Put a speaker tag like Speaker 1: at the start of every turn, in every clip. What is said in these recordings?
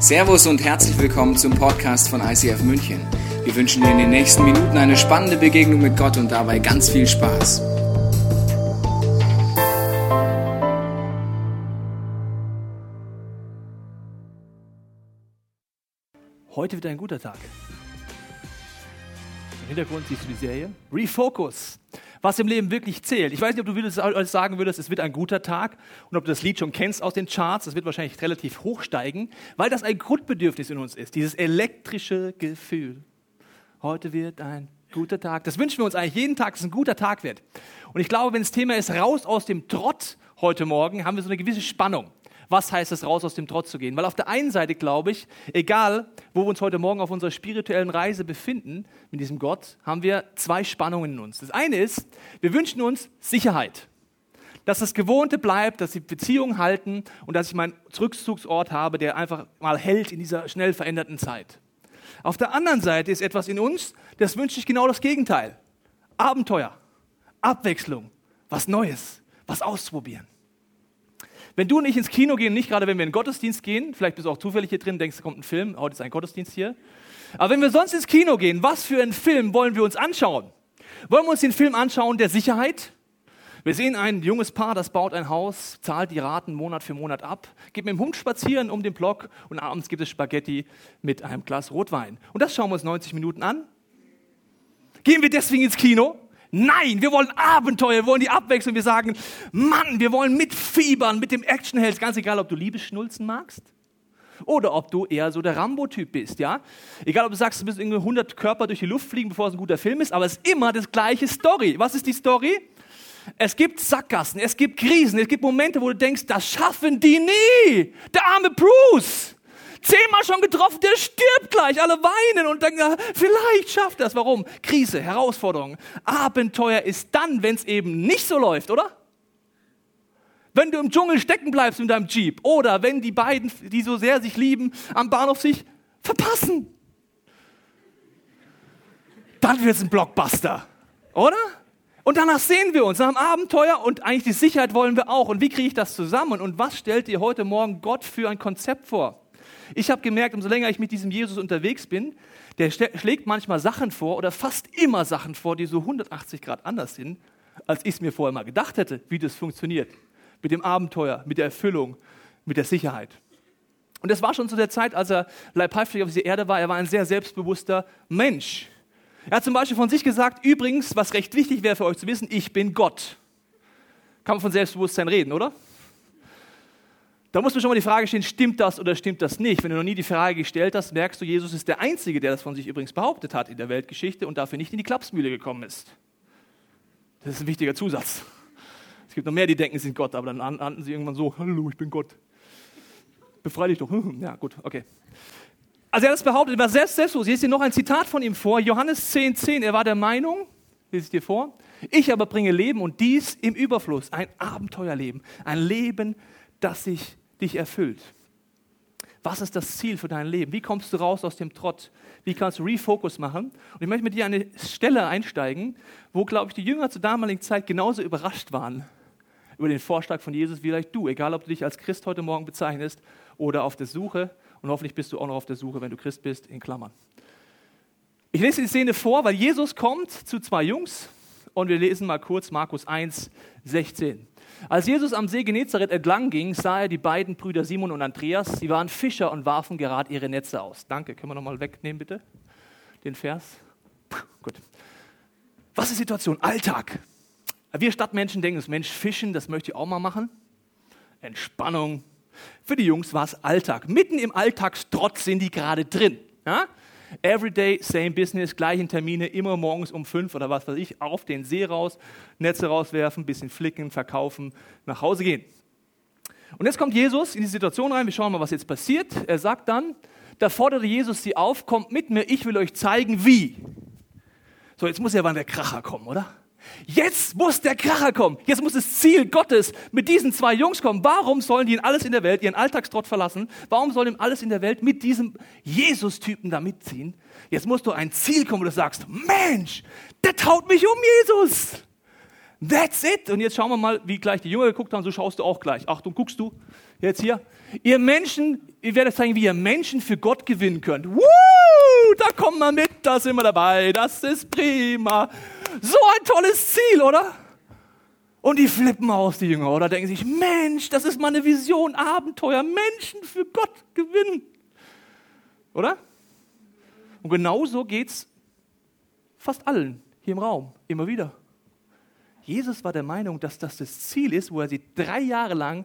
Speaker 1: Servus und herzlich willkommen zum Podcast von ICF München. Wir wünschen dir in den nächsten Minuten eine spannende Begegnung mit Gott und dabei ganz viel Spaß.
Speaker 2: Heute wird ein guter Tag. Im Hintergrund siehst du die Serie. Refocus. Was im Leben wirklich zählt. Ich weiß nicht, ob du sagen würdest, es wird ein guter Tag und ob du das Lied schon kennst aus den Charts. Das wird wahrscheinlich relativ hoch steigen, weil das ein Grundbedürfnis in uns ist. Dieses elektrische Gefühl. Heute wird ein guter Tag. Das wünschen wir uns eigentlich jeden Tag, dass es ein guter Tag wird. Und ich glaube, wenn das Thema ist, raus aus dem Trott heute Morgen, haben wir so eine gewisse Spannung was heißt es, raus aus dem Trott zu gehen. Weil auf der einen Seite glaube ich, egal wo wir uns heute Morgen auf unserer spirituellen Reise befinden mit diesem Gott, haben wir zwei Spannungen in uns. Das eine ist, wir wünschen uns Sicherheit. Dass das Gewohnte bleibt, dass die Beziehungen halten und dass ich meinen Rückzugsort habe, der einfach mal hält in dieser schnell veränderten Zeit. Auf der anderen Seite ist etwas in uns, das wünscht sich genau das Gegenteil. Abenteuer, Abwechslung, was Neues, was ausprobieren. Wenn du nicht ins Kino gehen, nicht gerade wenn wir in den Gottesdienst gehen, vielleicht bist du auch zufällig hier drin, denkst, da kommt ein Film, heute ist ein Gottesdienst hier. Aber wenn wir sonst ins Kino gehen, was für einen Film wollen wir uns anschauen? Wollen wir uns den Film anschauen der Sicherheit? Wir sehen ein junges Paar, das baut ein Haus, zahlt die Raten Monat für Monat ab, geht mit dem Hund spazieren um den Block und abends gibt es Spaghetti mit einem Glas Rotwein. Und das schauen wir uns 90 Minuten an. Gehen wir deswegen ins Kino? Nein, wir wollen Abenteuer, wir wollen die Abwechslung. Wir sagen, Mann, wir wollen mitfiebern mit dem Actionheld. Ganz egal, ob du Liebesschnulzen magst oder ob du eher so der Rambo-Typ bist, ja? Egal, ob du sagst, du bist irgendwie 100 Körper durch die Luft fliegen, bevor es ein guter Film ist, aber es ist immer das gleiche Story. Was ist die Story? Es gibt Sackgassen, es gibt Krisen, es gibt Momente, wo du denkst, das schaffen die nie. Der arme Bruce zehnmal schon getroffen, der stirbt gleich, alle weinen und dann, vielleicht schafft er es. Warum? Krise, Herausforderung. Abenteuer ist dann, wenn es eben nicht so läuft, oder? Wenn du im Dschungel stecken bleibst mit deinem Jeep oder wenn die beiden, die so sehr sich lieben, am Bahnhof sich verpassen. Dann wird es ein Blockbuster, oder? Und danach sehen wir uns, nach dem Abenteuer und eigentlich die Sicherheit wollen wir auch. Und wie kriege ich das zusammen? Und was stellt dir heute Morgen Gott für ein Konzept vor? Ich habe gemerkt, umso länger ich mit diesem Jesus unterwegs bin, der schlägt manchmal Sachen vor oder fast immer Sachen vor, die so 180 Grad anders sind, als ich es mir vorher mal gedacht hätte, wie das funktioniert. Mit dem Abenteuer, mit der Erfüllung, mit der Sicherheit. Und das war schon zu der Zeit, als er leibhaftig auf dieser Erde war. Er war ein sehr selbstbewusster Mensch. Er hat zum Beispiel von sich gesagt, übrigens, was recht wichtig wäre für euch zu wissen, ich bin Gott. Kann man von Selbstbewusstsein reden, oder? Da muss man schon mal die Frage stellen, stimmt das oder stimmt das nicht? Wenn du noch nie die Frage gestellt hast, merkst du, Jesus ist der Einzige, der das von sich übrigens behauptet hat in der Weltgeschichte und dafür nicht in die Klapsmühle gekommen ist. Das ist ein wichtiger Zusatz. Es gibt noch mehr, die denken, sie sind Gott, aber dann landen sie irgendwann so, hallo, ich bin Gott. Befrei dich doch. Ja, gut, okay. Also er hat es behauptet, er war selbst selbstlos. Hier ist hier noch ein Zitat von ihm vor, Johannes 10, 10. Er war der Meinung, lese ich dir vor, ich aber bringe Leben und dies im Überfluss, ein Abenteuerleben, ein Leben, das sich dich erfüllt. Was ist das Ziel für dein Leben? Wie kommst du raus aus dem Trott? Wie kannst du Refocus machen? Und ich möchte mit dir eine Stelle einsteigen, wo, glaube ich, die Jünger zur damaligen Zeit genauso überrascht waren über den Vorschlag von Jesus wie vielleicht du, egal ob du dich als Christ heute Morgen bezeichnest oder auf der Suche. Und hoffentlich bist du auch noch auf der Suche, wenn du Christ bist, in Klammern. Ich lese die Szene vor, weil Jesus kommt zu zwei Jungs und wir lesen mal kurz Markus 1, 16. Als Jesus am See Genezareth entlang ging, sah er die beiden Brüder Simon und Andreas. Sie waren Fischer und warfen gerade ihre Netze aus. Danke, können wir nochmal wegnehmen, bitte? Den Vers. Gut. Was ist Situation? Alltag. Wir Stadtmenschen denken, das Mensch fischen, das möchte ich auch mal machen. Entspannung. Für die Jungs war es Alltag. Mitten im Alltagstrotz sind die gerade drin. Ja? Everyday, same business, gleichen Termine, immer morgens um fünf oder was weiß ich, auf den See raus, Netze rauswerfen, bisschen flicken, verkaufen, nach Hause gehen. Und jetzt kommt Jesus in die Situation rein, wir schauen mal, was jetzt passiert. Er sagt dann, da forderte Jesus sie auf, kommt mit mir, ich will euch zeigen, wie. So, jetzt muss ja wann der Kracher kommen, oder? Jetzt muss der Kracher kommen. Jetzt muss das Ziel Gottes mit diesen zwei Jungs kommen. Warum sollen die in alles in der Welt, ihren Alltagstrott verlassen? Warum sollen die alles in der Welt mit diesem Jesus-Typen da mitziehen? Jetzt musst du ein Ziel kommen, wo du sagst, Mensch, der taut mich um, Jesus. That's it. Und jetzt schauen wir mal, wie gleich die Jünger geguckt haben, so schaust du auch gleich. Achtung, guckst du jetzt hier. Ihr Menschen, ich werde zeigen, wie ihr Menschen für Gott gewinnen könnt. Woo, da kommen wir mit, da sind wir dabei, das ist prima. So ein tolles Ziel, oder? Und die flippen aus, die Jünger, oder denken sich, Mensch, das ist meine Vision, Abenteuer, Menschen für Gott gewinnen. Oder? Und genauso geht es fast allen hier im Raum, immer wieder. Jesus war der Meinung, dass das das Ziel ist, wo er sie drei Jahre lang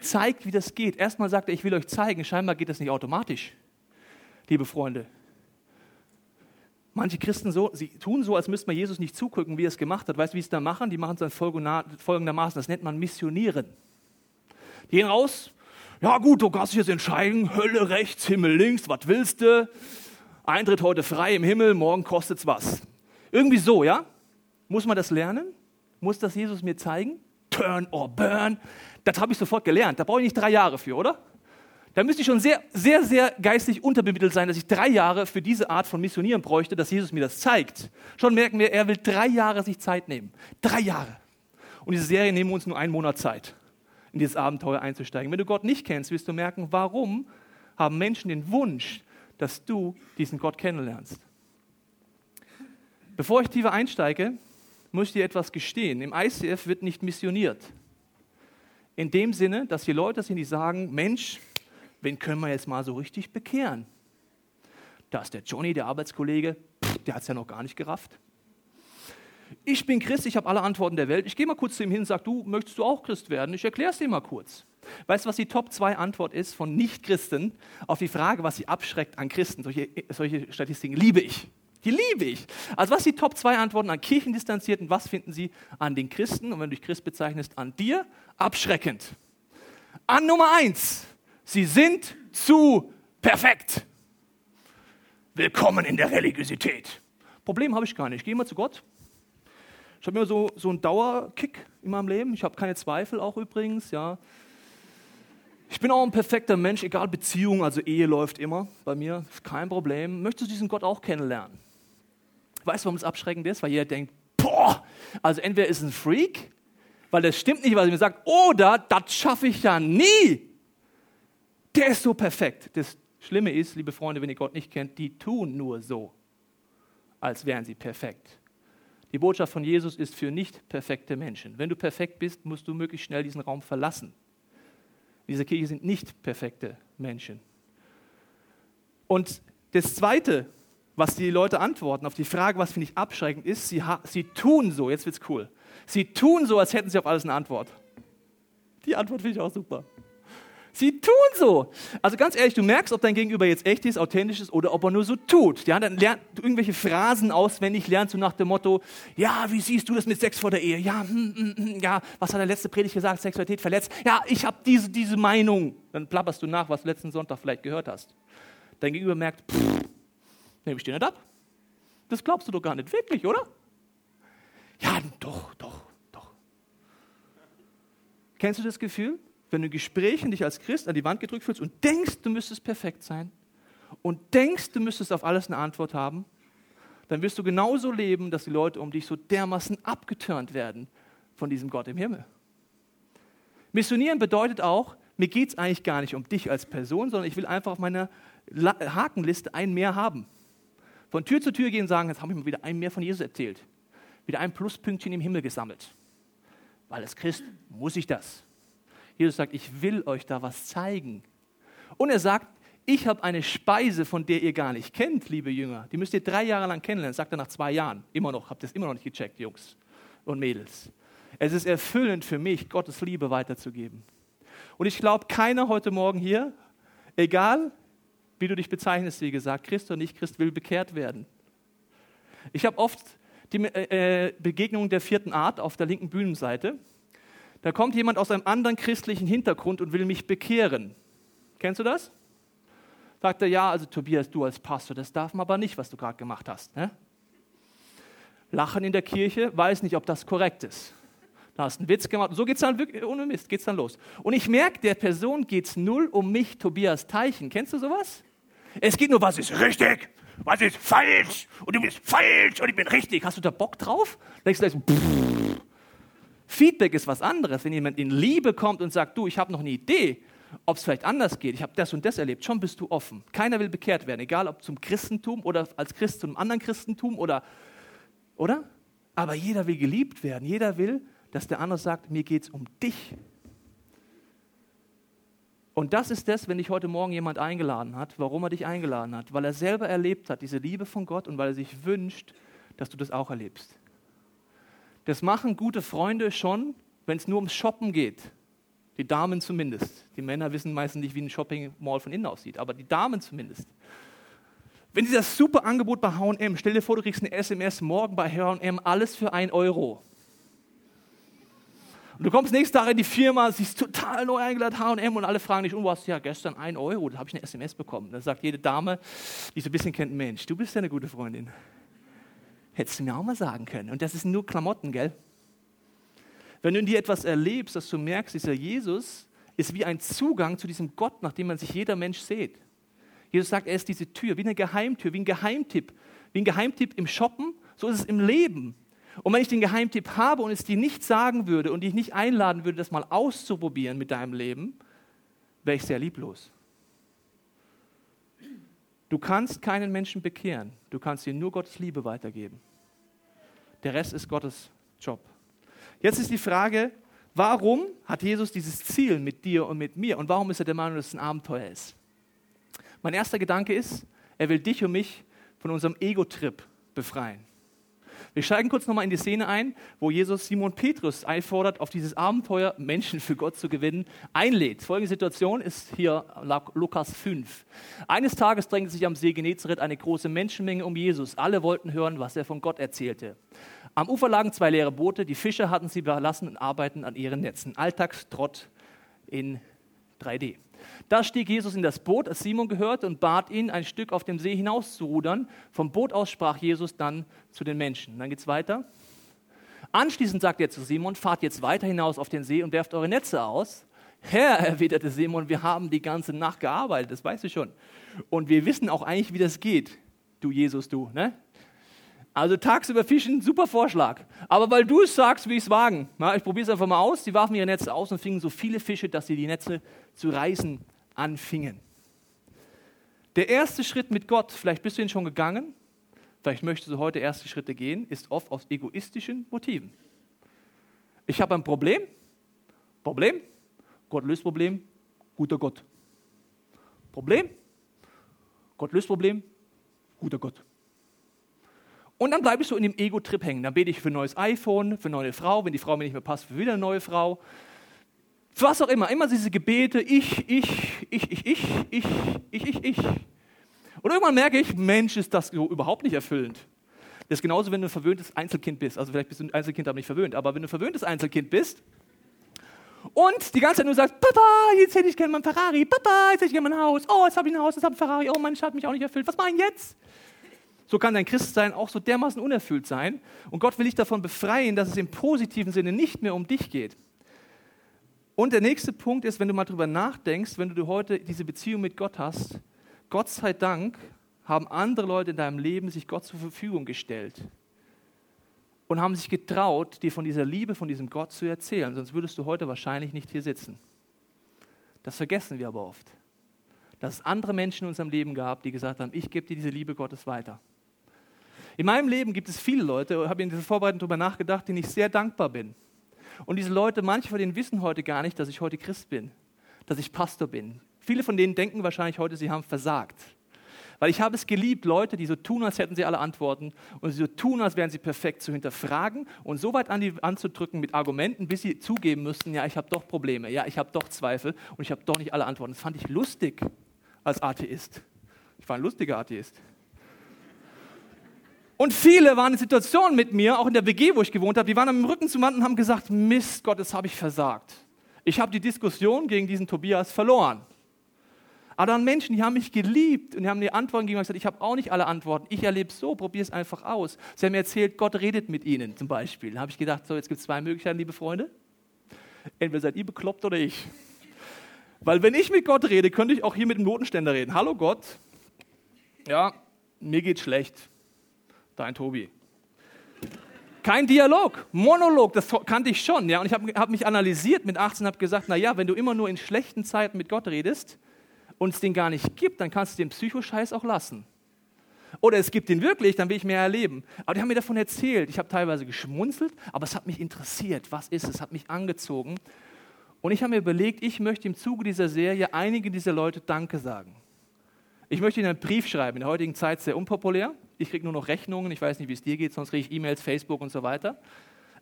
Speaker 2: zeigt, wie das geht. Erstmal sagt er, ich will euch zeigen, scheinbar geht das nicht automatisch, liebe Freunde. Manche Christen so, sie tun so, als müsste man Jesus nicht zugucken, wie er es gemacht hat. Weißt du, wie sie es da machen? Die machen es dann folgendermaßen, das nennt man Missionieren. Die gehen raus, ja gut, du kannst dich jetzt entscheiden, Hölle rechts, Himmel links, was willst du? Eintritt heute frei im Himmel, morgen kostet es was. Irgendwie so, ja? Muss man das lernen? Muss das Jesus mir zeigen? Turn or burn. Das habe ich sofort gelernt. Da brauche ich nicht drei Jahre für, oder? Da müsste ich schon sehr, sehr, sehr geistig unterbemittelt sein, dass ich drei Jahre für diese Art von Missionieren bräuchte, dass Jesus mir das zeigt. Schon merken wir, er will drei Jahre sich Zeit nehmen. Drei Jahre. Und diese Serie nehmen uns nur einen Monat Zeit, in dieses Abenteuer einzusteigen. Wenn du Gott nicht kennst, wirst du merken, warum haben Menschen den Wunsch, dass du diesen Gott kennenlernst. Bevor ich tiefer einsteige, muss ich dir etwas gestehen. Im ICF wird nicht missioniert. In dem Sinne, dass hier Leute sind, die sagen, Mensch, wen können wir jetzt mal so richtig bekehren? Da ist der Johnny, der Arbeitskollege, der hat es ja noch gar nicht gerafft. Ich bin Christ, ich habe alle Antworten der Welt. Ich gehe mal kurz zu ihm hin und sage, du, möchtest du auch Christ werden? Ich erkläre es dir mal kurz. Weißt du, was die Top 2 Antwort ist von Nicht-Christen auf die Frage, was sie abschreckt an Christen? Solche, solche Statistiken liebe ich. Die liebe ich. Also was die Top 2 Antworten an Kirchendistanzierten? Was finden sie an den Christen? Und wenn du dich Christ bezeichnest, an dir? Abschreckend. An Nummer 1. Sie sind zu perfekt. Willkommen in der Religiosität. Problem habe ich gar nicht. Ich gehe mal zu Gott. Ich habe immer so, so einen Dauerkick in meinem Leben. Ich habe keine Zweifel auch übrigens. Ja. Ich bin auch ein perfekter Mensch, egal Beziehung, also Ehe läuft immer bei mir, kein Problem. Möchtest du diesen Gott auch kennenlernen? Weißt du, warum es abschreckend ist? Weil jeder denkt, boah, also entweder ist ein Freak, weil das stimmt nicht, was er mir sagt, oder das schaffe ich ja nie. Der ist so perfekt. Das Schlimme ist, liebe Freunde, wenn ihr Gott nicht kennt, die tun nur so, als wären sie perfekt. Die Botschaft von Jesus ist für nicht perfekte Menschen. Wenn du perfekt bist, musst du möglichst schnell diesen Raum verlassen. Diese Kirche sind nicht perfekte Menschen. Und das Zweite, was die Leute antworten auf die Frage, was finde ich abschreckend ist, sie, sie tun so, jetzt wird's cool, sie tun so, als hätten sie auf alles eine Antwort. Die Antwort finde ich auch super. Sie tun so. Also ganz ehrlich, du merkst, ob dein Gegenüber jetzt echt ist, authentisch ist oder ob er nur so tut. Ja, dann lernt du irgendwelche Phrasen auswendig, lernst du nach dem Motto, ja, wie siehst du das mit Sex vor der Ehe? Ja, hm, hm, hm, ja, was hat der letzte Predigt gesagt? Sexualität verletzt. Ja, ich habe diese, diese Meinung. Dann plapperst du nach, was du letzten Sonntag vielleicht gehört hast. Dein Gegenüber merkt, pff, nehme ich dir nicht ab. Das glaubst du doch gar nicht wirklich, oder? Ja, doch, doch, doch. Kennst du das Gefühl? Wenn du in Gesprächen dich als Christ an die Wand gedrückt fühlst und denkst, du müsstest perfekt sein und denkst, du müsstest auf alles eine Antwort haben, dann wirst du genauso leben, dass die Leute um dich so dermaßen abgeturnt werden von diesem Gott im Himmel. Missionieren bedeutet auch, mir geht es eigentlich gar nicht um dich als Person, sondern ich will einfach auf meiner Hakenliste ein mehr haben. Von Tür zu Tür gehen und sagen, jetzt habe ich mal wieder ein mehr von Jesus erzählt. Wieder ein Pluspünktchen im Himmel gesammelt. Weil als Christ muss ich das. Jesus sagt, ich will euch da was zeigen. Und er sagt, ich habe eine Speise, von der ihr gar nicht kennt, liebe Jünger. Die müsst ihr drei Jahre lang kennenlernen. sagt er nach zwei Jahren. Immer noch, habt ihr es immer noch nicht gecheckt, Jungs und Mädels. Es ist erfüllend für mich, Gottes Liebe weiterzugeben. Und ich glaube, keiner heute Morgen hier, egal wie du dich bezeichnest, wie gesagt, Christ oder nicht Christ, will bekehrt werden. Ich habe oft die äh, äh Begegnung der vierten Art auf der linken Bühnenseite. Da kommt jemand aus einem anderen christlichen Hintergrund und will mich bekehren. Kennst du das? Sagt er, ja, also Tobias, du als Pastor, das darf man aber nicht, was du gerade gemacht hast. Ne? Lachen in der Kirche, weiß nicht, ob das korrekt ist. Da hast du einen Witz gemacht. So geht es dann wirklich, ohne Mist, geht es dann los. Und ich merke, der Person geht es null um mich, Tobias Teichen. Kennst du sowas? Es geht nur, was ist richtig, was ist falsch und du bist falsch und ich bin richtig. Hast du da Bock drauf? Da denkst du, so, Feedback ist was anderes. Wenn jemand in Liebe kommt und sagt, du, ich habe noch eine Idee ob es vielleicht anders geht. Ich habe das und das erlebt. Schon bist du offen. Keiner will bekehrt werden, egal ob zum Christentum oder als Christ zum anderen Christentum oder, oder? Aber jeder will geliebt werden. Jeder will, dass der andere sagt, mir geht es um dich. Und das ist das, wenn dich heute Morgen jemand eingeladen hat, warum er dich eingeladen hat. Weil er selber erlebt hat, diese Liebe von Gott und weil er sich wünscht, dass du das auch erlebst. Das machen gute Freunde schon, wenn es nur ums Shoppen geht. Die Damen zumindest. Die Männer wissen meistens nicht, wie ein Shopping-Mall von innen aussieht, aber die Damen zumindest. Wenn sie das super Angebot bei HM, stell dir vor, du kriegst eine SMS morgen bei HM, alles für 1 Euro. Und du kommst nächsten Tag in die Firma, siehst total neu eingeladen HM und alle fragen dich, und oh, du hast ja gestern 1 Euro, da habe ich eine SMS bekommen. Dann sagt jede Dame, die so ein bisschen kennt, Mensch, du bist ja eine gute Freundin. Hättest du mir auch mal sagen können. Und das ist nur Klamotten, gell? Wenn du in dir etwas erlebst, dass du merkst, dieser Jesus ist wie ein Zugang zu diesem Gott, nach dem man sich jeder Mensch sieht. Jesus sagt, er ist diese Tür, wie eine Geheimtür, wie ein Geheimtipp. Wie ein Geheimtipp im Shoppen, so ist es im Leben. Und wenn ich den Geheimtipp habe und es dir nicht sagen würde und dich nicht einladen würde, das mal auszuprobieren mit deinem Leben, wäre ich sehr lieblos. Du kannst keinen Menschen bekehren. Du kannst dir nur Gottes Liebe weitergeben. Der Rest ist Gottes Job. Jetzt ist die Frage, warum hat Jesus dieses Ziel mit dir und mit mir und warum ist er der Meinung, dass es ein Abenteuer ist? Mein erster Gedanke ist, er will dich und mich von unserem Ego-Trip befreien. Wir steigen kurz nochmal in die Szene ein, wo Jesus Simon Petrus einfordert, auf dieses Abenteuer, Menschen für Gott zu gewinnen, einlädt. Folgende Situation ist hier Lukas 5. Eines Tages drängte sich am See Genezareth eine große Menschenmenge um Jesus. Alle wollten hören, was er von Gott erzählte. Am Ufer lagen zwei leere Boote, die Fischer hatten sie verlassen und arbeiten an ihren Netzen. Alltagstrott in 3D. Da stieg Jesus in das Boot, als Simon gehörte, und bat ihn, ein Stück auf dem See hinaus zu rudern. Vom Boot aus sprach Jesus dann zu den Menschen. Dann geht es weiter. Anschließend sagt er zu Simon, fahrt jetzt weiter hinaus auf den See und werft eure Netze aus. Herr, erwiderte Simon, wir haben die ganze Nacht gearbeitet, das weißt du schon. Und wir wissen auch eigentlich, wie das geht, du Jesus, du. Ne? Also tagsüber fischen, super Vorschlag. Aber weil du es sagst, will ich es wagen. Na, ich probiere es einfach mal aus. Sie warfen ihre Netze aus und fingen so viele Fische, dass sie die Netze zu reißen anfingen. Der erste Schritt mit Gott, vielleicht bist du ihn schon gegangen, vielleicht möchtest du heute erste Schritte gehen, ist oft aus egoistischen Motiven. Ich habe ein Problem, Problem, Gott löst Problem, guter Gott. Problem, Gott löst Problem, guter Gott. Und dann bleibe ich so in dem Ego-Trip hängen. Dann bete ich für ein neues iPhone, für eine neue Frau. Wenn die Frau mir nicht mehr passt, für wieder eine neue Frau. Für was auch immer. Immer diese Gebete, ich, ich, ich, ich, ich, ich, ich, ich, ich. Und irgendwann merke ich, Mensch, ist das überhaupt nicht erfüllend. Das ist genauso, wenn du ein verwöhntes Einzelkind bist. Also vielleicht bist du ein Einzelkind, aber nicht verwöhnt. Aber wenn du ein verwöhntes Einzelkind bist und die ganze Zeit nur sagst, Papa, jetzt hätte ich gerne mein Ferrari. Papa, jetzt hätte ich gerne mein Haus. Oh, jetzt habe ich ein Haus, jetzt habe ich ein Ferrari. Oh, mein Schatz hat mich auch nicht erfüllt. Was mache ich jetzt? So kann dein Christsein auch so dermaßen unerfüllt sein. Und Gott will dich davon befreien, dass es im positiven Sinne nicht mehr um dich geht. Und der nächste Punkt ist, wenn du mal drüber nachdenkst, wenn du heute diese Beziehung mit Gott hast, Gott sei Dank haben andere Leute in deinem Leben sich Gott zur Verfügung gestellt und haben sich getraut, dir von dieser Liebe, von diesem Gott zu erzählen. Sonst würdest du heute wahrscheinlich nicht hier sitzen. Das vergessen wir aber oft. Dass es andere Menschen in unserem Leben gab, die gesagt haben, ich gebe dir diese Liebe Gottes weiter. In meinem Leben gibt es viele Leute, ich habe in dieser Vorbereitung darüber nachgedacht, denen ich sehr dankbar bin. Und diese Leute, manche von denen wissen heute gar nicht, dass ich heute Christ bin, dass ich Pastor bin. Viele von denen denken wahrscheinlich heute, sie haben versagt. Weil ich habe es geliebt, Leute, die so tun, als hätten sie alle Antworten und so tun, als wären sie perfekt, zu hinterfragen und so weit an die, anzudrücken mit Argumenten, bis sie zugeben müssten, ja, ich habe doch Probleme, ja, ich habe doch Zweifel und ich habe doch nicht alle Antworten. Das fand ich lustig als Atheist. Ich war ein lustiger Atheist. Und viele waren in Situationen mit mir, auch in der WG, wo ich gewohnt habe, die waren am Rücken zum Mann und haben gesagt, Mist, Gott, das habe ich versagt. Ich habe die Diskussion gegen diesen Tobias verloren. Aber dann Menschen, die haben mich geliebt und die haben mir Antworten gegeben und gesagt, ich habe auch nicht alle Antworten. Ich erlebe es so, probiere es einfach aus. Sie haben mir erzählt, Gott redet mit ihnen zum Beispiel. Da habe ich gedacht, so, jetzt gibt es zwei Möglichkeiten, liebe Freunde. Entweder seid ihr bekloppt oder ich. Weil wenn ich mit Gott rede, könnte ich auch hier mit dem Notenständer reden. Hallo Gott. Ja, mir geht's schlecht. Dein Tobi. Kein Dialog, Monolog, das kannte ich schon. Ja? Und ich habe hab mich analysiert mit 18 und habe gesagt, naja, wenn du immer nur in schlechten Zeiten mit Gott redest und es den gar nicht gibt, dann kannst du den Psychoscheiß auch lassen. Oder es gibt ihn wirklich, dann will ich mehr erleben. Aber die haben mir davon erzählt. Ich habe teilweise geschmunzelt, aber es hat mich interessiert. Was ist es? Es hat mich angezogen. Und ich habe mir überlegt, ich möchte im Zuge dieser Serie einige dieser Leute Danke sagen. Ich möchte ihnen einen Brief schreiben. In der heutigen Zeit sehr unpopulär. Ich kriege nur noch Rechnungen. Ich weiß nicht, wie es dir geht, sonst kriege ich E-Mails, Facebook und so weiter.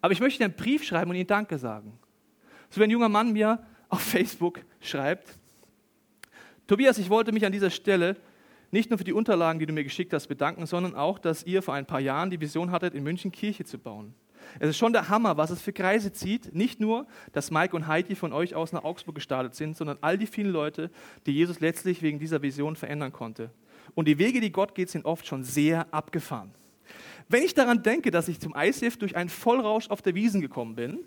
Speaker 2: Aber ich möchte ihnen einen Brief schreiben und ihnen Danke sagen. So wie ein junger Mann mir auf Facebook schreibt, Tobias, ich wollte mich an dieser Stelle nicht nur für die Unterlagen, die du mir geschickt hast, bedanken, sondern auch, dass ihr vor ein paar Jahren die Vision hattet, in München Kirche zu bauen. Es ist schon der Hammer, was es für Kreise zieht. Nicht nur, dass Mike und Heidi von euch aus nach Augsburg gestartet sind, sondern all die vielen Leute, die Jesus letztlich wegen dieser Vision verändern konnte. Und die Wege, die Gott geht, sind oft schon sehr abgefahren. Wenn ich daran denke, dass ich zum ICF durch einen Vollrausch auf der Wiesen gekommen bin,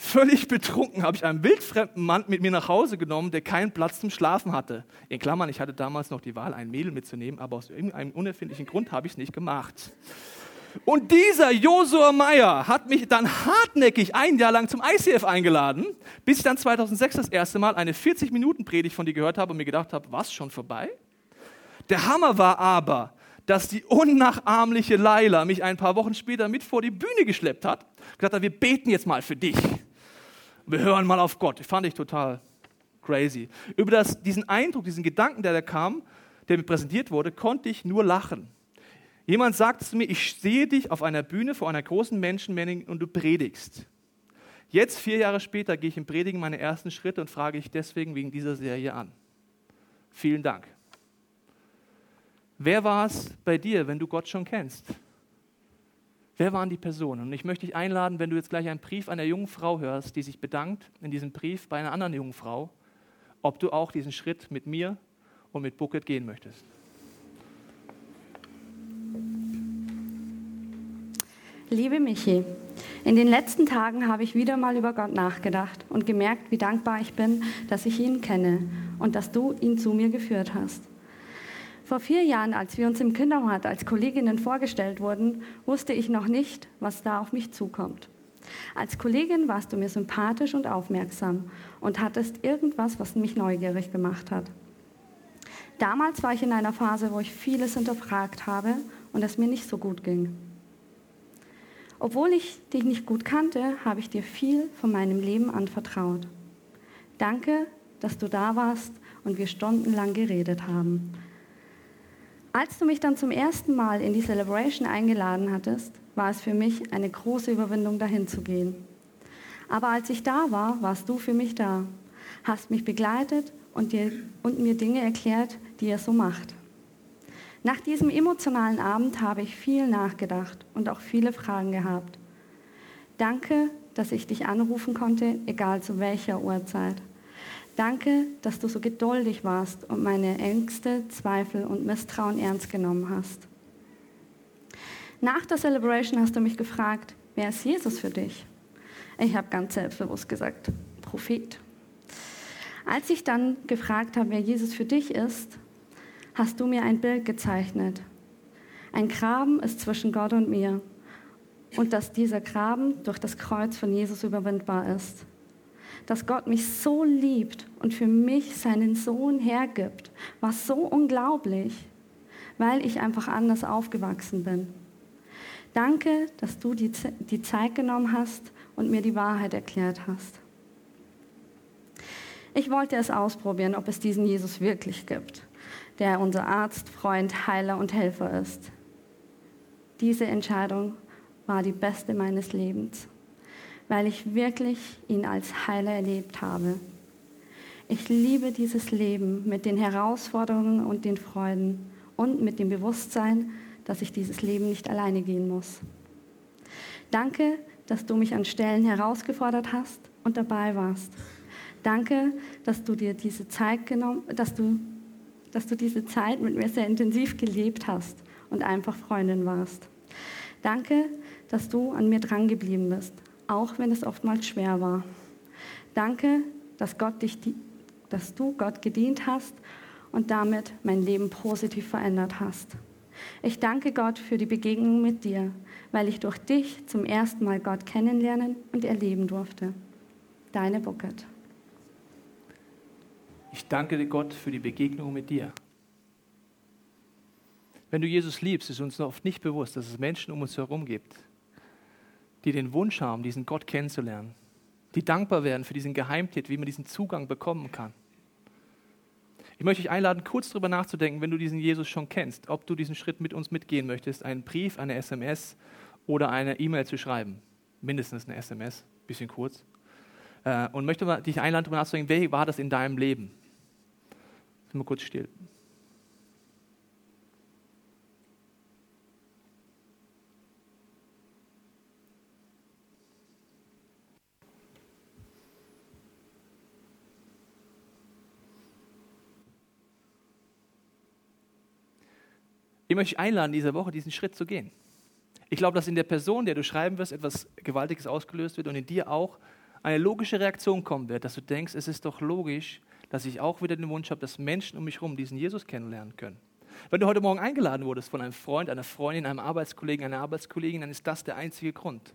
Speaker 2: Völlig betrunken habe ich einen wildfremden Mann mit mir nach Hause genommen, der keinen Platz zum Schlafen hatte. In Klammern, ich hatte damals noch die Wahl, ein Mädel mitzunehmen, aber aus irgendeinem unerfindlichen Grund habe ich es nicht gemacht. Und dieser Josua Meyer hat mich dann hartnäckig ein Jahr lang zum ICF eingeladen, bis ich dann 2006 das erste Mal eine 40-Minuten-Predigt von dir gehört habe und mir gedacht habe, was, schon vorbei? Der Hammer war aber, dass die unnachahmliche Laila mich ein paar Wochen später mit vor die Bühne geschleppt hat. Gesagt hat, wir beten jetzt mal für dich wir hören mal auf Gott. Fand ich total crazy. Über das, diesen Eindruck, diesen Gedanken, der da kam, der mir präsentiert wurde, konnte ich nur lachen. Jemand sagte zu mir, ich sehe dich auf einer Bühne vor einer großen Menschenmenge und du predigst. Jetzt, vier Jahre später, gehe ich im Predigen meine ersten Schritte und frage ich deswegen wegen dieser Serie an. Vielen Dank. Wer war es bei dir, wenn du Gott schon kennst? Wer waren die Personen? Und ich möchte dich einladen, wenn du jetzt gleich einen Brief einer jungen Frau hörst, die sich bedankt in diesem Brief bei einer anderen jungen Frau, ob du auch diesen Schritt mit mir und mit Bucket gehen möchtest.
Speaker 3: Liebe Michi, in den letzten Tagen habe ich wieder mal über Gott nachgedacht und gemerkt, wie dankbar ich bin, dass ich ihn kenne und dass du ihn zu mir geführt hast. Vor vier Jahren, als wir uns im Kinderhort als Kolleginnen vorgestellt wurden, wusste ich noch nicht, was da auf mich zukommt. Als Kollegin warst du mir sympathisch und aufmerksam und hattest irgendwas, was mich neugierig gemacht hat. Damals war ich in einer Phase, wo ich vieles hinterfragt habe und es mir nicht so gut ging. Obwohl ich dich nicht gut kannte, habe ich dir viel von meinem Leben anvertraut. Danke, dass du da warst und wir stundenlang geredet haben. Als du mich dann zum ersten Mal in die Celebration eingeladen hattest, war es für mich eine große Überwindung, dahin zu gehen. Aber als ich da war, warst du für mich da, hast mich begleitet und, dir, und mir Dinge erklärt, die er so macht. Nach diesem emotionalen Abend habe ich viel nachgedacht und auch viele Fragen gehabt. Danke, dass ich dich anrufen konnte, egal zu welcher Uhrzeit. Danke, dass du so geduldig warst und meine Ängste, Zweifel und Misstrauen ernst genommen hast. Nach der Celebration hast du mich gefragt, wer ist Jesus für dich? Ich habe ganz selbstbewusst gesagt, Prophet. Als ich dann gefragt habe, wer Jesus für dich ist, hast du mir ein Bild gezeichnet. Ein Graben ist zwischen Gott und mir und dass dieser Graben durch das Kreuz von Jesus überwindbar ist dass Gott mich so liebt und für mich seinen Sohn hergibt, war so unglaublich, weil ich einfach anders aufgewachsen bin. Danke, dass du die, die Zeit genommen hast und mir die Wahrheit erklärt hast. Ich wollte es ausprobieren, ob es diesen Jesus wirklich gibt, der unser Arzt, Freund, Heiler und Helfer ist. Diese Entscheidung war die beste meines Lebens weil ich wirklich ihn als Heiler erlebt habe. Ich liebe dieses Leben mit den Herausforderungen und den Freuden und mit dem Bewusstsein, dass ich dieses Leben nicht alleine gehen muss. Danke, dass du mich an Stellen herausgefordert hast und dabei warst. Danke, dass du dir diese Zeit genommen, dass du, dass du diese Zeit mit mir sehr intensiv gelebt hast und einfach Freundin warst. Danke, dass du an mir dran geblieben bist, auch wenn es oftmals schwer war. Danke, dass, Gott dich, dass du Gott gedient hast und damit mein Leben positiv verändert hast. Ich danke Gott für die Begegnung mit dir, weil ich durch dich zum ersten Mal Gott kennenlernen und erleben durfte. Deine Bucket.
Speaker 2: Ich danke dir, Gott, für die Begegnung mit dir. Wenn du Jesus liebst, ist uns oft nicht bewusst, dass es Menschen um uns herum gibt, die den Wunsch haben, diesen Gott kennenzulernen, die dankbar werden für diesen Geheimtipp, wie man diesen Zugang bekommen kann. Ich möchte dich einladen, kurz darüber nachzudenken, wenn du diesen Jesus schon kennst, ob du diesen Schritt mit uns mitgehen möchtest, einen Brief, eine SMS oder eine E-Mail zu schreiben. Mindestens eine SMS, bisschen kurz. Äh, und möchte dich einladen, darüber nachzudenken, wer war das in deinem Leben? Sind wir kurz still. Ich möchte dich einladen, diese Woche diesen Schritt zu gehen. Ich glaube, dass in der Person, der du schreiben wirst, etwas Gewaltiges ausgelöst wird und in dir auch eine logische Reaktion kommen wird, dass du denkst, es ist doch logisch, dass ich auch wieder den Wunsch habe, dass Menschen um mich herum diesen Jesus kennenlernen können. Wenn du heute Morgen eingeladen wurdest von einem Freund, einer Freundin, einem Arbeitskollegen, einer Arbeitskollegin, dann ist das der einzige Grund.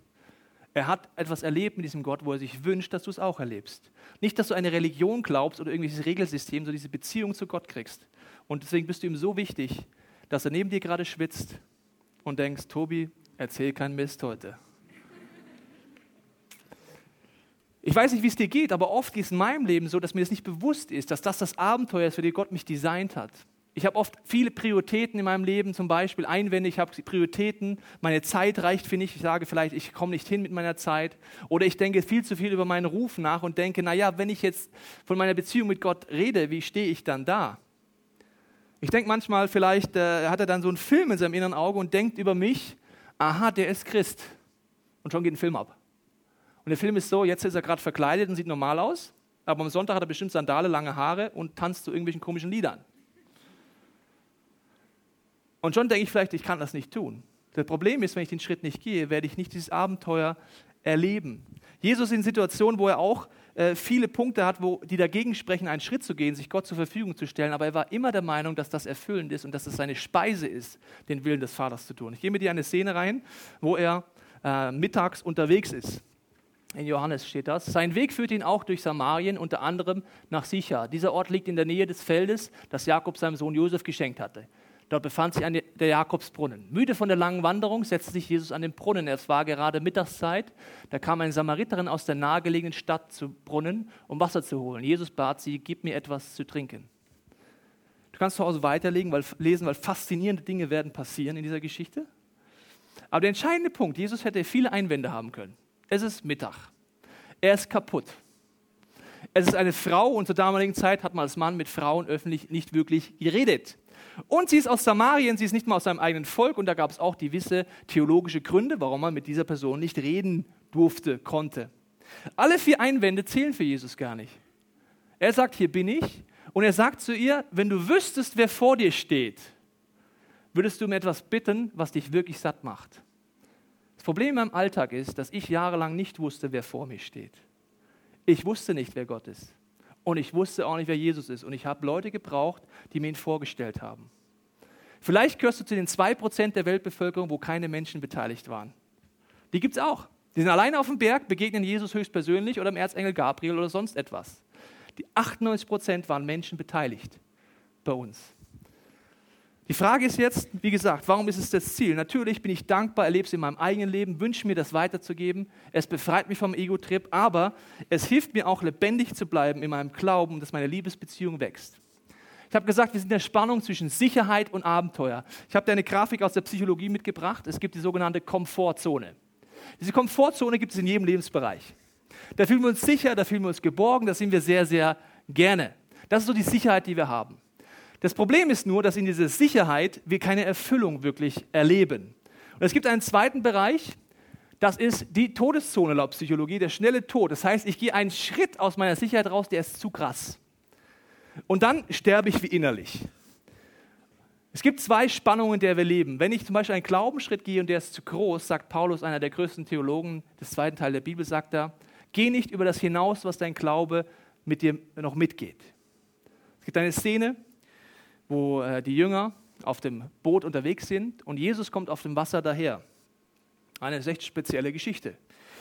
Speaker 2: Er hat etwas erlebt mit diesem Gott, wo er sich wünscht, dass du es auch erlebst. Nicht, dass du eine Religion glaubst oder irgendwelches Regelsystem, sondern diese Beziehung zu Gott kriegst. Und deswegen bist du ihm so wichtig, dass er neben dir gerade schwitzt und denkst, Tobi, erzähl keinen Mist heute. Ich weiß nicht, wie es dir geht, aber oft ist es in meinem Leben so, dass mir das nicht bewusst ist, dass das das Abenteuer ist, für das Gott mich designt hat. Ich habe oft viele Prioritäten in meinem Leben, zum Beispiel Einwände, ich habe Prioritäten, meine Zeit reicht für nicht, ich sage vielleicht, ich komme nicht hin mit meiner Zeit. Oder ich denke viel zu viel über meinen Ruf nach und denke, naja, wenn ich jetzt von meiner Beziehung mit Gott rede, wie stehe ich dann da? Ich denke manchmal, vielleicht äh, hat er dann so einen Film in seinem inneren Auge und denkt über mich, aha, der ist Christ. Und schon geht ein Film ab. Und der Film ist so, jetzt ist er gerade verkleidet und sieht normal aus, aber am Sonntag hat er bestimmt Sandale, lange Haare und tanzt zu irgendwelchen komischen Liedern. Und schon denke ich vielleicht, ich kann das nicht tun. Das Problem ist, wenn ich den Schritt nicht gehe, werde ich nicht dieses Abenteuer erleben. Jesus in Situationen, wo er auch äh, viele Punkte hat, wo, die dagegen sprechen, einen Schritt zu gehen, sich Gott zur Verfügung zu stellen. Aber er war immer der Meinung, dass das erfüllend ist und dass es seine Speise ist, den Willen des Vaters zu tun. Ich gehe mit dir eine Szene rein, wo er äh, mittags unterwegs ist. In Johannes steht das. Sein Weg führt ihn auch durch Samarien, unter anderem nach Sicha. Dieser Ort liegt in der Nähe des Feldes, das Jakob seinem Sohn Josef geschenkt hatte. Dort befand sich der Jakobsbrunnen. Müde von der langen Wanderung setzte sich Jesus an den Brunnen. Es war gerade Mittagszeit. Da kam eine Samariterin aus der nahegelegenen Stadt zu Brunnen, um Wasser zu holen. Jesus bat sie, gib mir etwas zu trinken. Du kannst zu Hause weiterlesen, weil, lesen, weil faszinierende Dinge werden passieren in dieser Geschichte. Aber der entscheidende Punkt, Jesus hätte viele Einwände haben können. Es ist Mittag. Er ist kaputt. Es ist eine Frau und zur damaligen Zeit hat man als Mann mit Frauen öffentlich nicht wirklich geredet. Und sie ist aus Samarien, sie ist nicht mal aus seinem eigenen Volk und da gab es auch gewisse theologische Gründe, warum man mit dieser Person nicht reden durfte, konnte. Alle vier Einwände zählen für Jesus gar nicht. Er sagt, hier bin ich und er sagt zu ihr, wenn du wüsstest, wer vor dir steht, würdest du mir etwas bitten, was dich wirklich satt macht. Das Problem in meinem Alltag ist, dass ich jahrelang nicht wusste, wer vor mir steht. Ich wusste nicht, wer Gott ist. Und ich wusste auch nicht, wer Jesus ist. Und ich habe Leute gebraucht, die mir ihn vorgestellt haben. Vielleicht gehörst du zu den 2% der Weltbevölkerung, wo keine Menschen beteiligt waren. Die gibt es auch. Die sind alleine auf dem Berg, begegnen Jesus höchstpersönlich oder dem Erzengel Gabriel oder sonst etwas. Die 98% waren Menschen beteiligt bei uns. Die Frage ist jetzt, wie gesagt, warum ist es das Ziel? Natürlich bin ich dankbar, erlebe es in meinem eigenen Leben, wünsche mir das weiterzugeben. Es befreit mich vom Ego-Trip, aber es hilft mir auch lebendig zu bleiben in meinem Glauben, dass meine Liebesbeziehung wächst. Ich habe gesagt, wir sind in der Spannung zwischen Sicherheit und Abenteuer. Ich habe dir eine Grafik aus der Psychologie mitgebracht. Es gibt die sogenannte Komfortzone. Diese Komfortzone gibt es in jedem Lebensbereich. Da fühlen wir uns sicher, da fühlen wir uns geborgen, da sind wir sehr, sehr gerne. Das ist so die Sicherheit, die wir haben. Das Problem ist nur, dass in dieser Sicherheit wir keine Erfüllung wirklich erleben. Und es gibt einen zweiten Bereich, das ist die Todeszone laut Psychologie, der schnelle Tod. Das heißt, ich gehe einen Schritt aus meiner Sicherheit raus, der ist zu krass. Und dann sterbe ich wie innerlich. Es gibt zwei Spannungen, in der wir leben. Wenn ich zum Beispiel einen Glaubensschritt gehe und der ist zu groß, sagt Paulus, einer der größten Theologen des zweiten Teils der Bibel, sagt er, geh nicht über das hinaus, was dein Glaube mit dir noch mitgeht. Es gibt eine Szene, wo äh, die Jünger auf dem Boot unterwegs sind und Jesus kommt auf dem Wasser daher. Eine echt spezielle Geschichte.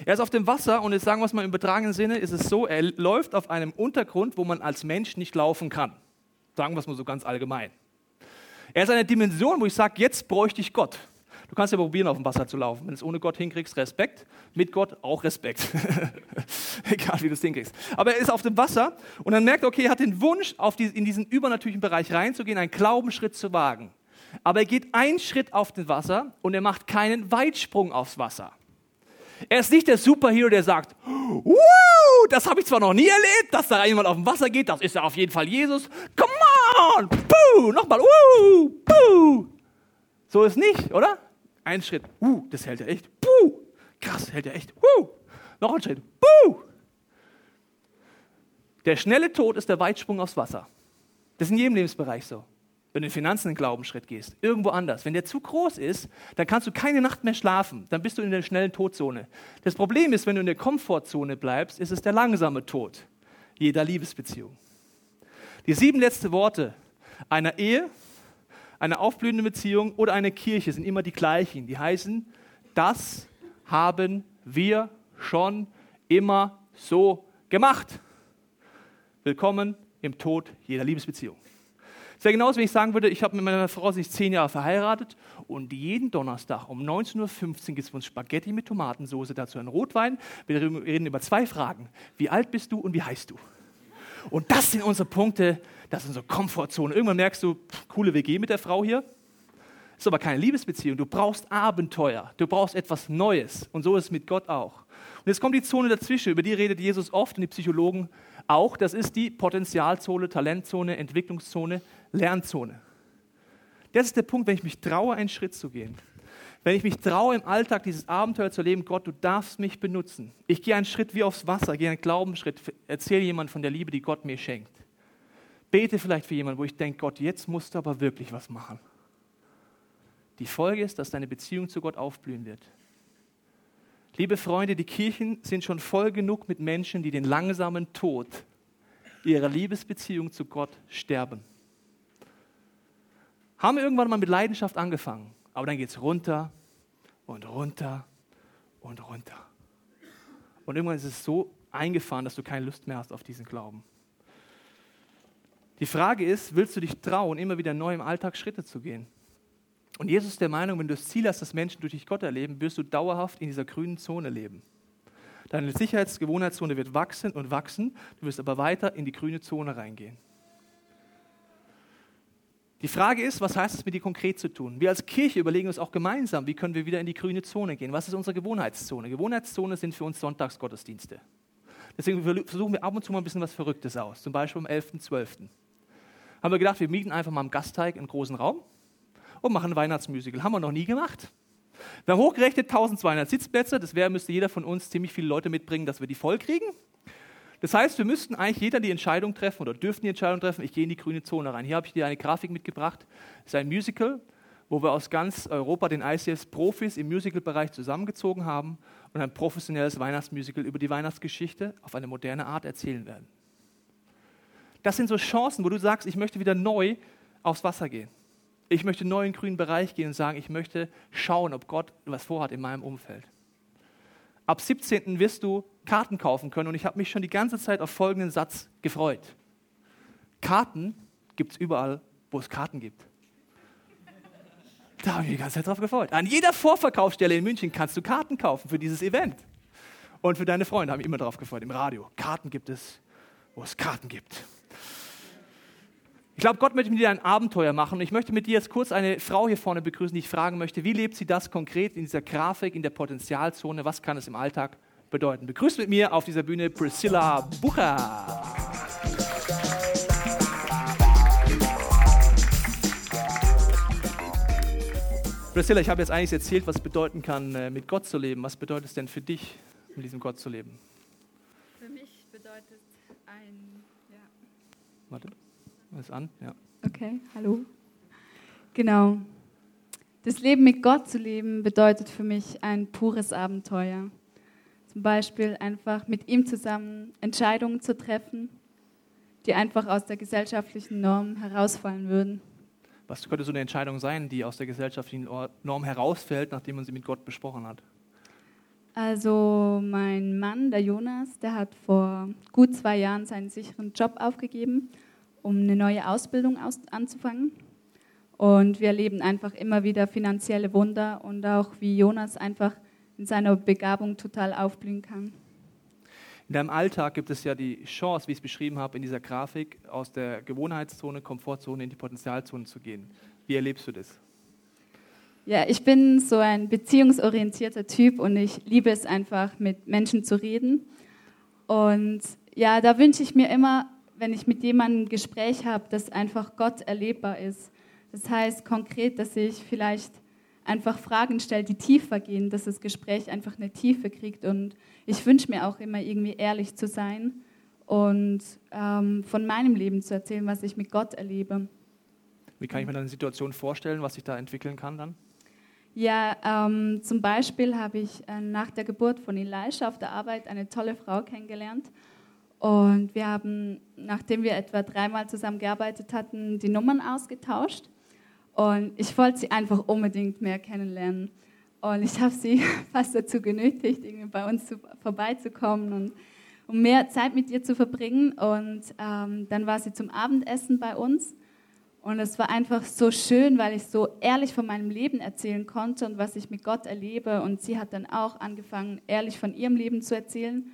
Speaker 2: Er ist auf dem Wasser und jetzt sagen wir es mal im übertragenen Sinne, ist es so, er läuft auf einem Untergrund, wo man als Mensch nicht laufen kann. Sagen wir es mal so ganz allgemein. Er ist eine Dimension, wo ich sage, jetzt bräuchte ich Gott. Du kannst ja probieren, auf dem Wasser zu laufen. Wenn du es ohne Gott hinkriegst, Respekt. Mit Gott auch Respekt. Egal, wie du es hinkriegst. Aber er ist auf dem Wasser und dann merkt er, okay, er hat den Wunsch, die, in diesen übernatürlichen Bereich reinzugehen, einen Glaubenschritt zu wagen. Aber er geht einen Schritt auf das Wasser und er macht keinen Weitsprung aufs Wasser. Er ist nicht der Superhero, der sagt, Woo, das habe ich zwar noch nie erlebt, dass da jemand auf dem Wasser geht, das ist ja auf jeden Fall Jesus. Come on, Puh, nochmal, Woo, Puh. So ist nicht, oder? Ein Schritt, uh, das hält er echt. Puh, krass, hält er echt. Uh, noch ein Schritt, puh. Der schnelle Tod ist der Weitsprung aufs Wasser. Das ist in jedem Lebensbereich so. Wenn du in Finanzen einen Glaubensschritt gehst, irgendwo anders. Wenn der zu groß ist, dann kannst du keine Nacht mehr schlafen. Dann bist du in der schnellen Todzone. Das Problem ist, wenn du in der Komfortzone bleibst, ist es der langsame Tod jeder Liebesbeziehung. Die sieben letzten Worte einer Ehe eine aufblühende Beziehung oder eine Kirche sind immer die gleichen. Die heißen, das haben wir schon immer so gemacht. Willkommen im Tod jeder Liebesbeziehung. Es wäre genauso, wenn ich sagen würde, ich habe mit meiner Frau sich zehn Jahre verheiratet und jeden Donnerstag um 19.15 Uhr gibt es uns Spaghetti mit Tomatensauce, dazu ein Rotwein. Wir reden über zwei Fragen. Wie alt bist du und wie heißt du? Und das sind unsere Punkte, das ist unsere Komfortzone. Irgendwann merkst du, pff, coole WG mit der Frau hier. Ist aber keine Liebesbeziehung. Du brauchst Abenteuer. Du brauchst etwas Neues. Und so ist es mit Gott auch. Und jetzt kommt die Zone dazwischen, über die redet Jesus oft und die Psychologen auch. Das ist die Potenzialzone, Talentzone, Entwicklungszone, Lernzone. Das ist der Punkt, wenn ich mich traue, einen Schritt zu gehen. Wenn ich mich traue, im Alltag dieses Abenteuer zu leben, Gott, du darfst mich benutzen. Ich gehe einen Schritt wie aufs Wasser, gehe einen Glaubensschritt, erzähle jemand von der Liebe, die Gott mir schenkt. Bete vielleicht für jemanden, wo ich denke, Gott, jetzt musst du aber wirklich was machen. Die Folge ist, dass deine Beziehung zu Gott aufblühen wird. Liebe Freunde, die Kirchen sind schon voll genug mit Menschen, die den langsamen Tod ihrer Liebesbeziehung zu Gott sterben. Haben irgendwann mal mit Leidenschaft angefangen aber dann geht es runter und runter und runter. Und irgendwann ist es so eingefahren, dass du keine Lust mehr hast auf diesen Glauben. Die Frage ist, willst du dich trauen, immer wieder neu im Alltag Schritte zu gehen? Und Jesus ist der Meinung, wenn du das Ziel hast, dass Menschen durch dich Gott erleben, wirst du dauerhaft in dieser grünen Zone leben. Deine Sicherheitsgewohnheitszone wird wachsen und wachsen, du wirst aber weiter in die grüne Zone reingehen. Die Frage ist, was heißt es mit dir konkret zu tun? Wir als Kirche überlegen uns auch gemeinsam, wie können wir wieder in die grüne Zone gehen? Was ist unsere Gewohnheitszone? Gewohnheitszone sind für uns Sonntagsgottesdienste. Deswegen versuchen wir ab und zu mal ein bisschen was Verrücktes aus. Zum Beispiel am 11.12. Haben wir gedacht, wir mieten einfach mal im Gasteig einen großen Raum und machen ein Weihnachtsmusical. Haben wir noch nie gemacht. Wir haben hochgerechnet 1200 Sitzplätze. Das wäre, müsste jeder von uns ziemlich viele Leute mitbringen, dass wir die voll kriegen. Das heißt, wir müssten eigentlich jeder die Entscheidung treffen oder dürften die Entscheidung treffen, ich gehe in die grüne Zone rein. Hier habe ich dir eine Grafik mitgebracht. Das ist ein Musical, wo wir aus ganz Europa den ICS-Profis im Musical-Bereich zusammengezogen haben und ein professionelles Weihnachtsmusical über die Weihnachtsgeschichte auf eine moderne Art erzählen werden. Das sind so Chancen, wo du sagst, ich möchte wieder neu aufs Wasser gehen. Ich möchte neu in den grünen Bereich gehen und sagen, ich möchte schauen, ob Gott was vorhat in meinem Umfeld. Ab 17. wirst du Karten kaufen können und ich habe mich schon die ganze Zeit auf folgenden Satz gefreut. Karten gibt es überall, wo es Karten gibt. Da habe ich mich die ganze Zeit drauf gefreut. An jeder Vorverkaufsstelle in München kannst du Karten kaufen für dieses Event. Und für deine Freunde habe ich immer drauf gefreut, im Radio. Karten gibt es, wo es Karten gibt. Ich glaube, Gott möchte mit dir ein Abenteuer machen. Und ich möchte mit dir jetzt kurz eine Frau hier vorne begrüßen, die ich fragen möchte, wie lebt sie das konkret in dieser Grafik, in der Potenzialzone? Was kann es im Alltag bedeuten? Begrüßt mit mir auf dieser Bühne Priscilla Bucher. Priscilla, ich habe jetzt eigentlich erzählt, was bedeuten kann, äh, mit Gott zu leben. Was bedeutet es denn für dich, mit diesem Gott zu leben?
Speaker 4: Für mich bedeutet ein. Ja.
Speaker 2: Warte. Ist an? Ja.
Speaker 4: Okay, hallo. Genau. Das Leben mit Gott zu leben bedeutet für mich ein pures Abenteuer. Zum Beispiel einfach mit ihm zusammen Entscheidungen zu treffen, die einfach aus der gesellschaftlichen Norm herausfallen würden.
Speaker 2: Was könnte so eine Entscheidung sein, die aus der gesellschaftlichen Norm herausfällt, nachdem man sie mit Gott besprochen hat?
Speaker 4: Also mein Mann, der Jonas, der hat vor gut zwei Jahren seinen sicheren Job aufgegeben, um eine neue Ausbildung aus anzufangen. Und wir erleben einfach immer wieder finanzielle Wunder und auch wie Jonas einfach in seiner Begabung total aufblühen kann.
Speaker 2: In deinem Alltag gibt es ja die Chance, wie ich es beschrieben habe, in dieser Grafik aus der Gewohnheitszone, Komfortzone in die Potenzialzone zu gehen. Wie erlebst du das?
Speaker 4: Ja, ich bin so ein beziehungsorientierter Typ und ich liebe es einfach, mit Menschen zu reden. Und ja, da wünsche ich mir immer, wenn ich mit jemandem ein Gespräch habe, dass einfach Gott erlebbar ist. Das heißt konkret, dass ich vielleicht einfach Fragen stelle, die tiefer gehen, dass das Gespräch einfach eine Tiefe kriegt. Und ich wünsche mir auch immer irgendwie ehrlich zu sein und ähm, von meinem Leben zu erzählen, was ich mit Gott erlebe.
Speaker 2: Wie kann ich mir dann eine Situation vorstellen, was sich da entwickeln kann dann?
Speaker 4: Ja, ähm, zum Beispiel habe ich äh, nach der Geburt von Elisha auf der Arbeit eine tolle Frau kennengelernt. Und wir haben, nachdem wir etwa dreimal zusammen gearbeitet hatten, die Nummern ausgetauscht. Und ich wollte sie einfach unbedingt mehr kennenlernen. Und ich habe sie fast dazu genötigt, irgendwie bei uns zu, vorbeizukommen und um mehr Zeit mit ihr zu verbringen. Und ähm, dann war sie zum Abendessen bei uns. Und es war einfach so schön, weil ich so ehrlich von meinem Leben erzählen konnte und was ich mit Gott erlebe. Und sie hat dann auch angefangen, ehrlich von ihrem Leben zu erzählen.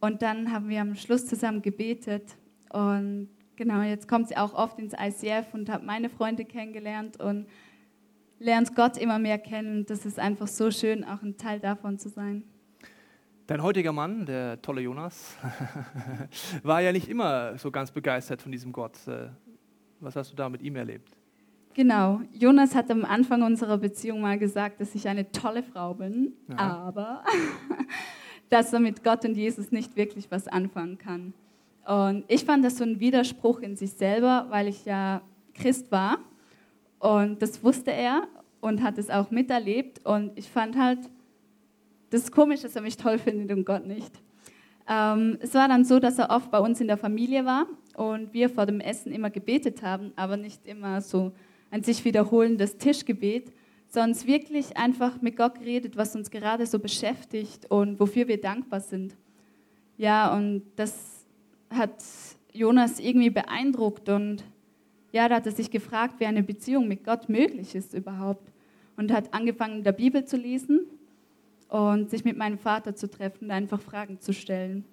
Speaker 4: Und dann haben wir am Schluss zusammen gebetet. Und genau, jetzt kommt sie auch oft ins ICF und hat meine Freunde kennengelernt und lernt Gott immer mehr kennen. Das ist einfach so schön, auch ein Teil davon zu sein.
Speaker 2: Dein heutiger Mann, der tolle Jonas, war ja nicht immer so ganz begeistert von diesem Gott. Äh, was hast du da mit ihm erlebt?
Speaker 4: Genau. Jonas hat am Anfang unserer Beziehung mal gesagt, dass ich eine tolle Frau bin, ja. aber dass er mit Gott und Jesus nicht wirklich was anfangen kann. Und ich fand das so ein Widerspruch in sich selber, weil ich ja Christ war und das wusste er und hat es auch miterlebt. Und ich fand halt, das ist komisch, dass er mich toll findet und Gott nicht. Ähm, es war dann so, dass er oft bei uns in der Familie war und wir vor dem Essen immer gebetet haben, aber nicht immer so ein sich wiederholendes Tischgebet, sondern wirklich einfach mit Gott geredet, was uns gerade so beschäftigt und wofür wir dankbar sind. Ja, und das hat Jonas irgendwie beeindruckt und ja, da hat er sich gefragt, wie eine Beziehung mit Gott möglich ist überhaupt und hat angefangen, in der Bibel zu lesen und sich mit meinem Vater zu treffen, einfach Fragen zu stellen.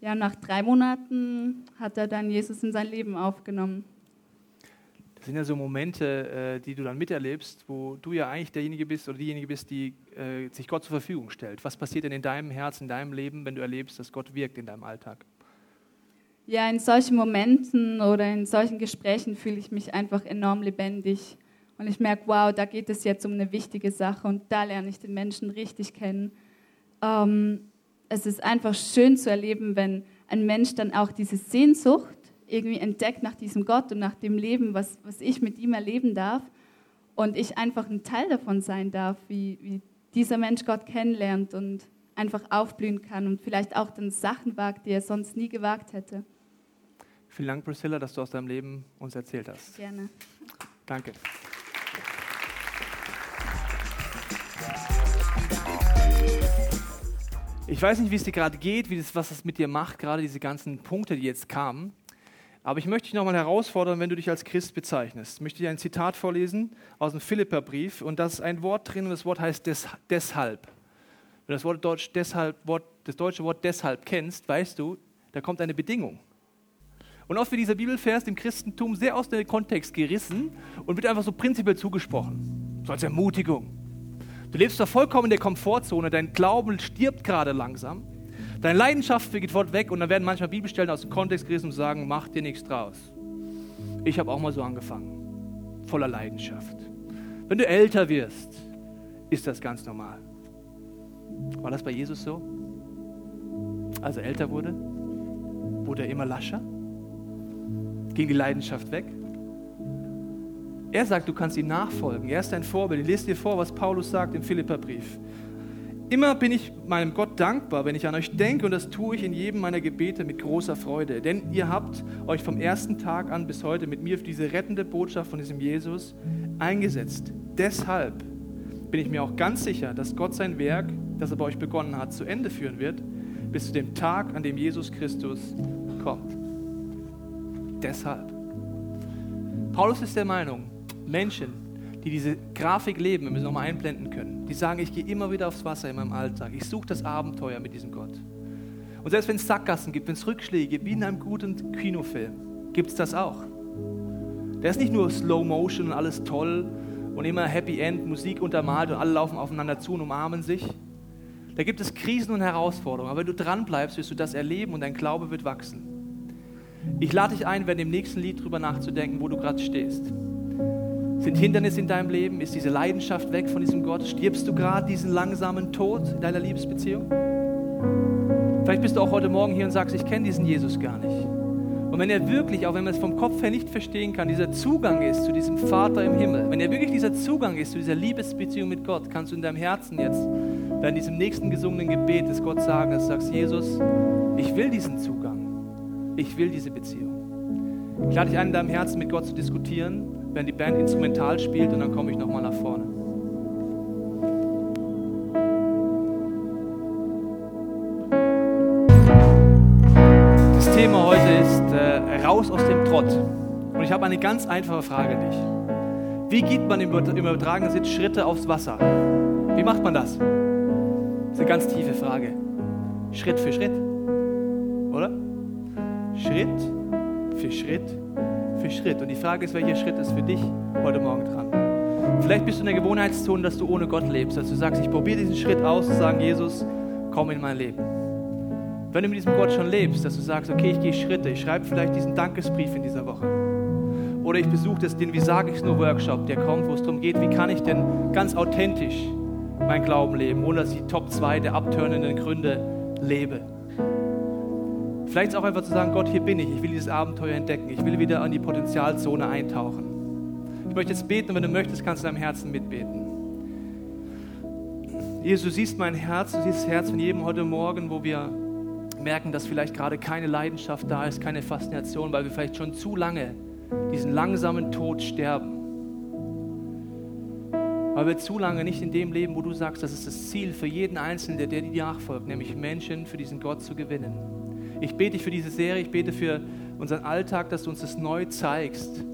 Speaker 4: Ja, nach drei Monaten hat er dann Jesus in sein Leben aufgenommen.
Speaker 2: Das sind ja so Momente, äh, die du dann miterlebst, wo du ja eigentlich derjenige bist oder diejenige bist, die äh, sich Gott zur Verfügung stellt. Was passiert denn in deinem Herzen, in deinem Leben, wenn du erlebst, dass Gott wirkt in deinem Alltag?
Speaker 4: Ja, in solchen Momenten oder in solchen Gesprächen fühle ich mich einfach enorm lebendig und ich merke, wow, da geht es jetzt um eine wichtige Sache und da lerne ich den Menschen richtig kennen. Ähm, es ist einfach schön zu erleben, wenn ein Mensch dann auch diese Sehnsucht irgendwie entdeckt nach diesem Gott und nach dem Leben, was, was ich mit ihm erleben darf und ich einfach ein Teil davon sein darf, wie, wie dieser Mensch Gott kennenlernt und einfach aufblühen kann und vielleicht auch dann Sachen wagt, die er sonst nie gewagt hätte.
Speaker 2: Vielen Dank, Priscilla, dass du aus deinem Leben uns erzählt hast.
Speaker 4: Gerne.
Speaker 2: Danke. Ich weiß nicht, wie es dir gerade geht, wie das, was das mit dir macht, gerade diese ganzen Punkte, die jetzt kamen. Aber ich möchte dich nochmal herausfordern, wenn du dich als Christ bezeichnest. Ich möchte dir ein Zitat vorlesen aus dem Philipperbrief und da ist ein Wort drin und das Wort heißt des, deshalb. Wenn du das, Wort Deutsch, deshalb, Wort, das deutsche Wort deshalb kennst, weißt du, da kommt eine Bedingung. Und oft wird dieser Bibelvers im Christentum sehr aus dem Kontext gerissen und wird einfach so prinzipiell zugesprochen. So als Ermutigung. Du lebst da vollkommen in der Komfortzone, dein Glauben stirbt gerade langsam. Deine Leidenschaft geht fort weg und dann werden manchmal Bibelstellen aus dem Kontext gerissen und sagen, mach dir nichts draus. Ich habe auch mal so angefangen, voller Leidenschaft. Wenn du älter wirst, ist das ganz normal. War das bei Jesus so? Als er älter wurde, wurde er immer lascher? Ging die Leidenschaft weg? Er sagt, du kannst ihm nachfolgen. Er ist dein Vorbild. Lese dir vor, was Paulus sagt im Philipperbrief. Immer bin ich meinem Gott dankbar, wenn ich an euch denke und das tue ich in jedem meiner Gebete mit großer Freude. Denn ihr habt euch vom ersten Tag an bis heute mit mir für diese rettende Botschaft von diesem Jesus eingesetzt. Deshalb bin ich mir auch ganz sicher, dass Gott sein Werk, das er bei euch begonnen hat, zu Ende führen wird, bis zu dem Tag, an dem Jesus Christus kommt. Deshalb. Paulus ist der Meinung, Menschen, die diese Grafik leben, wenn wir sie nochmal einblenden können, die sagen, ich gehe immer wieder aufs Wasser in meinem Alltag. Ich suche das Abenteuer mit diesem Gott. Und selbst wenn es Sackgassen gibt, wenn es Rückschläge gibt, wie in einem guten Kinofilm, gibt es das auch. Der ist nicht nur Slow Motion und alles toll und immer Happy End, Musik untermalt und alle laufen aufeinander zu und umarmen sich. Da gibt es Krisen und Herausforderungen. Aber wenn du dran bleibst, wirst du das erleben und dein Glaube wird wachsen. Ich lade dich ein, während dem nächsten Lied drüber nachzudenken, wo du gerade stehst. Sind Hindernisse in deinem Leben? Ist diese Leidenschaft weg von diesem Gott? Stirbst du gerade diesen langsamen Tod in deiner Liebesbeziehung? Vielleicht bist du auch heute Morgen hier und sagst, ich kenne diesen Jesus gar nicht. Und wenn er wirklich, auch wenn man es vom Kopf her nicht verstehen kann, dieser Zugang ist zu diesem Vater im Himmel, wenn er wirklich dieser Zugang ist zu dieser Liebesbeziehung mit Gott, kannst du in deinem Herzen jetzt, bei diesem nächsten gesungenen Gebet des Gott sagen, dass du sagst, Jesus, ich will diesen Zugang. Ich will diese Beziehung. Ich lade dich ein, in deinem Herzen mit Gott zu diskutieren wenn die Band instrumental spielt und dann komme ich nochmal nach vorne. Das Thema heute ist äh, raus aus dem Trott. Und ich habe eine ganz einfache Frage an dich. Wie geht man im übertragenen Sinn Schritte aufs Wasser? Wie macht man das? Das ist eine ganz tiefe Frage. Schritt für Schritt. Oder? Schritt für Schritt für Schritt. Und die Frage ist, welcher Schritt ist für dich heute Morgen dran? Vielleicht bist du in der Gewohnheitszone, dass du ohne Gott lebst, dass du sagst, ich probiere diesen Schritt aus und sagen, Jesus, komm in mein Leben. Wenn du mit diesem Gott schon lebst, dass du sagst, okay, ich gehe Schritte, ich schreibe vielleicht diesen Dankesbrief in dieser Woche. Oder ich besuche den Wie sage ich es nur Workshop, der kommt, wo es darum geht, wie kann ich denn ganz authentisch mein Glauben leben, ohne dass ich die Top 2 der abtörnenden Gründe lebe. Vielleicht auch einfach zu sagen, Gott, hier bin ich, ich will dieses Abenteuer entdecken, ich will wieder an die Potenzialzone eintauchen. Ich möchte jetzt beten und wenn du möchtest, kannst du deinem Herzen mitbeten. Jesus, du siehst mein Herz, du siehst das Herz von jedem heute Morgen, wo wir merken, dass vielleicht gerade keine Leidenschaft da ist, keine Faszination, weil wir vielleicht schon zu lange diesen langsamen Tod sterben. Weil wir zu lange nicht in dem leben, wo du sagst, das ist das Ziel für jeden Einzelnen, der dir nachfolgt, nämlich Menschen für diesen Gott zu gewinnen. Ich bete dich für diese Serie, ich bete für unseren Alltag, dass du uns das neu zeigst.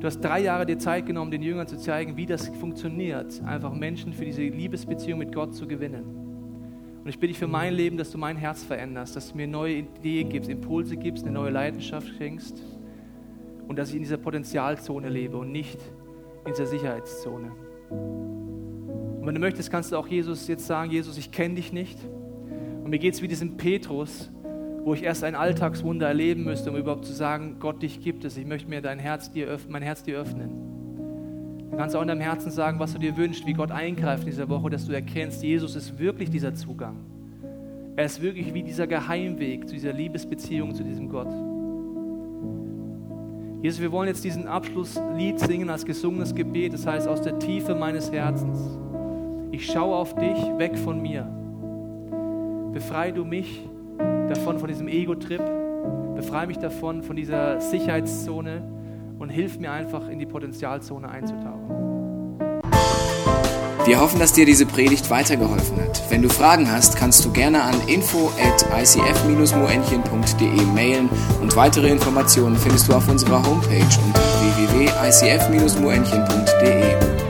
Speaker 2: Du hast drei Jahre dir Zeit genommen, den Jüngern zu zeigen, wie das funktioniert, einfach Menschen für diese Liebesbeziehung mit Gott zu gewinnen. Und ich bitte dich für mein Leben, dass du mein Herz veränderst, dass du mir neue Ideen gibst, Impulse gibst, eine neue Leidenschaft schenkst und dass ich in dieser Potenzialzone lebe und nicht in dieser Sicherheitszone. Und wenn du möchtest, kannst du auch Jesus jetzt sagen, Jesus, ich kenne dich nicht. Und mir geht es wie diesem Petrus, wo ich erst ein Alltagswunder erleben müsste, um überhaupt zu sagen, Gott, dich gibt es, ich möchte mir dein Herz dir mein Herz dir öffnen. Du kannst auch in deinem Herzen sagen, was du dir wünschst, wie Gott eingreift in dieser Woche, dass du erkennst, Jesus ist wirklich dieser Zugang. Er ist wirklich wie dieser Geheimweg zu dieser Liebesbeziehung zu diesem Gott. Jesus, wir wollen jetzt diesen Abschlusslied singen als gesungenes Gebet, das heißt aus der Tiefe meines Herzens. Ich schaue auf dich, weg von mir. Befrei du mich davon, von diesem Ego-Trip. Befreie mich davon, von dieser Sicherheitszone und hilf mir einfach in die Potenzialzone einzutauchen.
Speaker 1: Wir hoffen, dass dir diese Predigt weitergeholfen hat. Wenn du Fragen hast, kannst du gerne an info at icf-moenchen.de mailen und weitere Informationen findest du auf unserer Homepage unter www.icf-moenchen.de.